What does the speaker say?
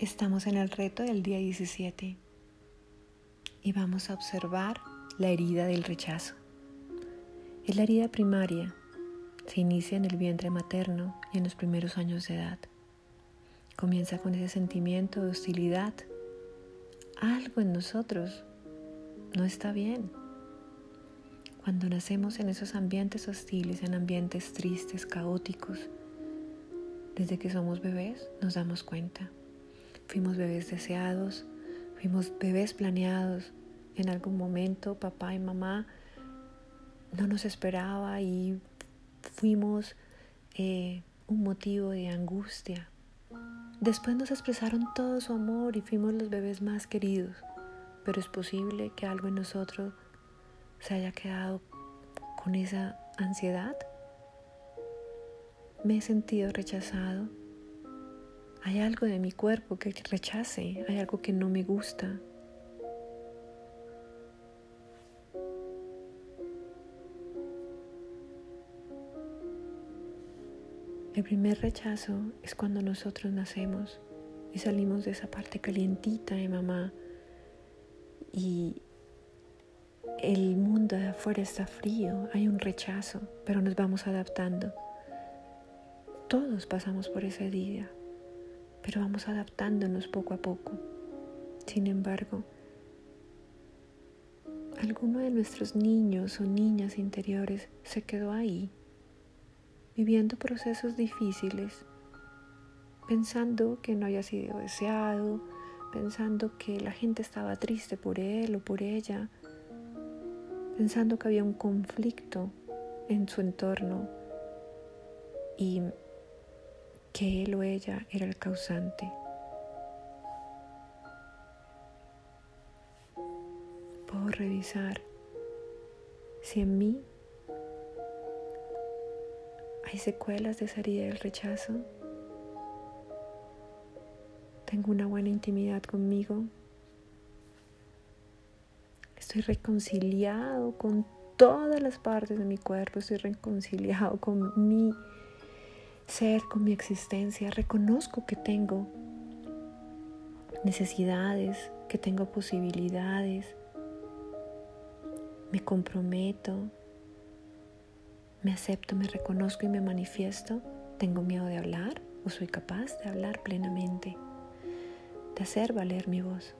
Estamos en el reto del día 17 y vamos a observar la herida del rechazo. Es la herida primaria. Se inicia en el vientre materno y en los primeros años de edad. Comienza con ese sentimiento de hostilidad. Algo en nosotros no está bien. Cuando nacemos en esos ambientes hostiles, en ambientes tristes, caóticos, desde que somos bebés nos damos cuenta. Fuimos bebés deseados, fuimos bebés planeados. En algún momento papá y mamá no nos esperaba y fuimos eh, un motivo de angustia. Después nos expresaron todo su amor y fuimos los bebés más queridos, pero es posible que algo en nosotros se haya quedado con esa ansiedad. Me he sentido rechazado hay algo de mi cuerpo que rechace, hay algo que no me gusta. El primer rechazo es cuando nosotros nacemos y salimos de esa parte calientita de mamá y el mundo de afuera está frío, hay un rechazo, pero nos vamos adaptando. Todos pasamos por ese día pero vamos adaptándonos poco a poco. Sin embargo, alguno de nuestros niños o niñas interiores se quedó ahí, viviendo procesos difíciles, pensando que no había sido deseado, pensando que la gente estaba triste por él o por ella, pensando que había un conflicto en su entorno y que él o ella era el causante. Puedo revisar si en mí hay secuelas de esa herida del rechazo. Tengo una buena intimidad conmigo. Estoy reconciliado con todas las partes de mi cuerpo. Estoy reconciliado con mi ser, con mi existencia. Reconozco que tengo necesidades, que tengo posibilidades. Me comprometo, me acepto, me reconozco y me manifiesto. ¿Tengo miedo de hablar o soy capaz de hablar plenamente? De hacer valer mi voz.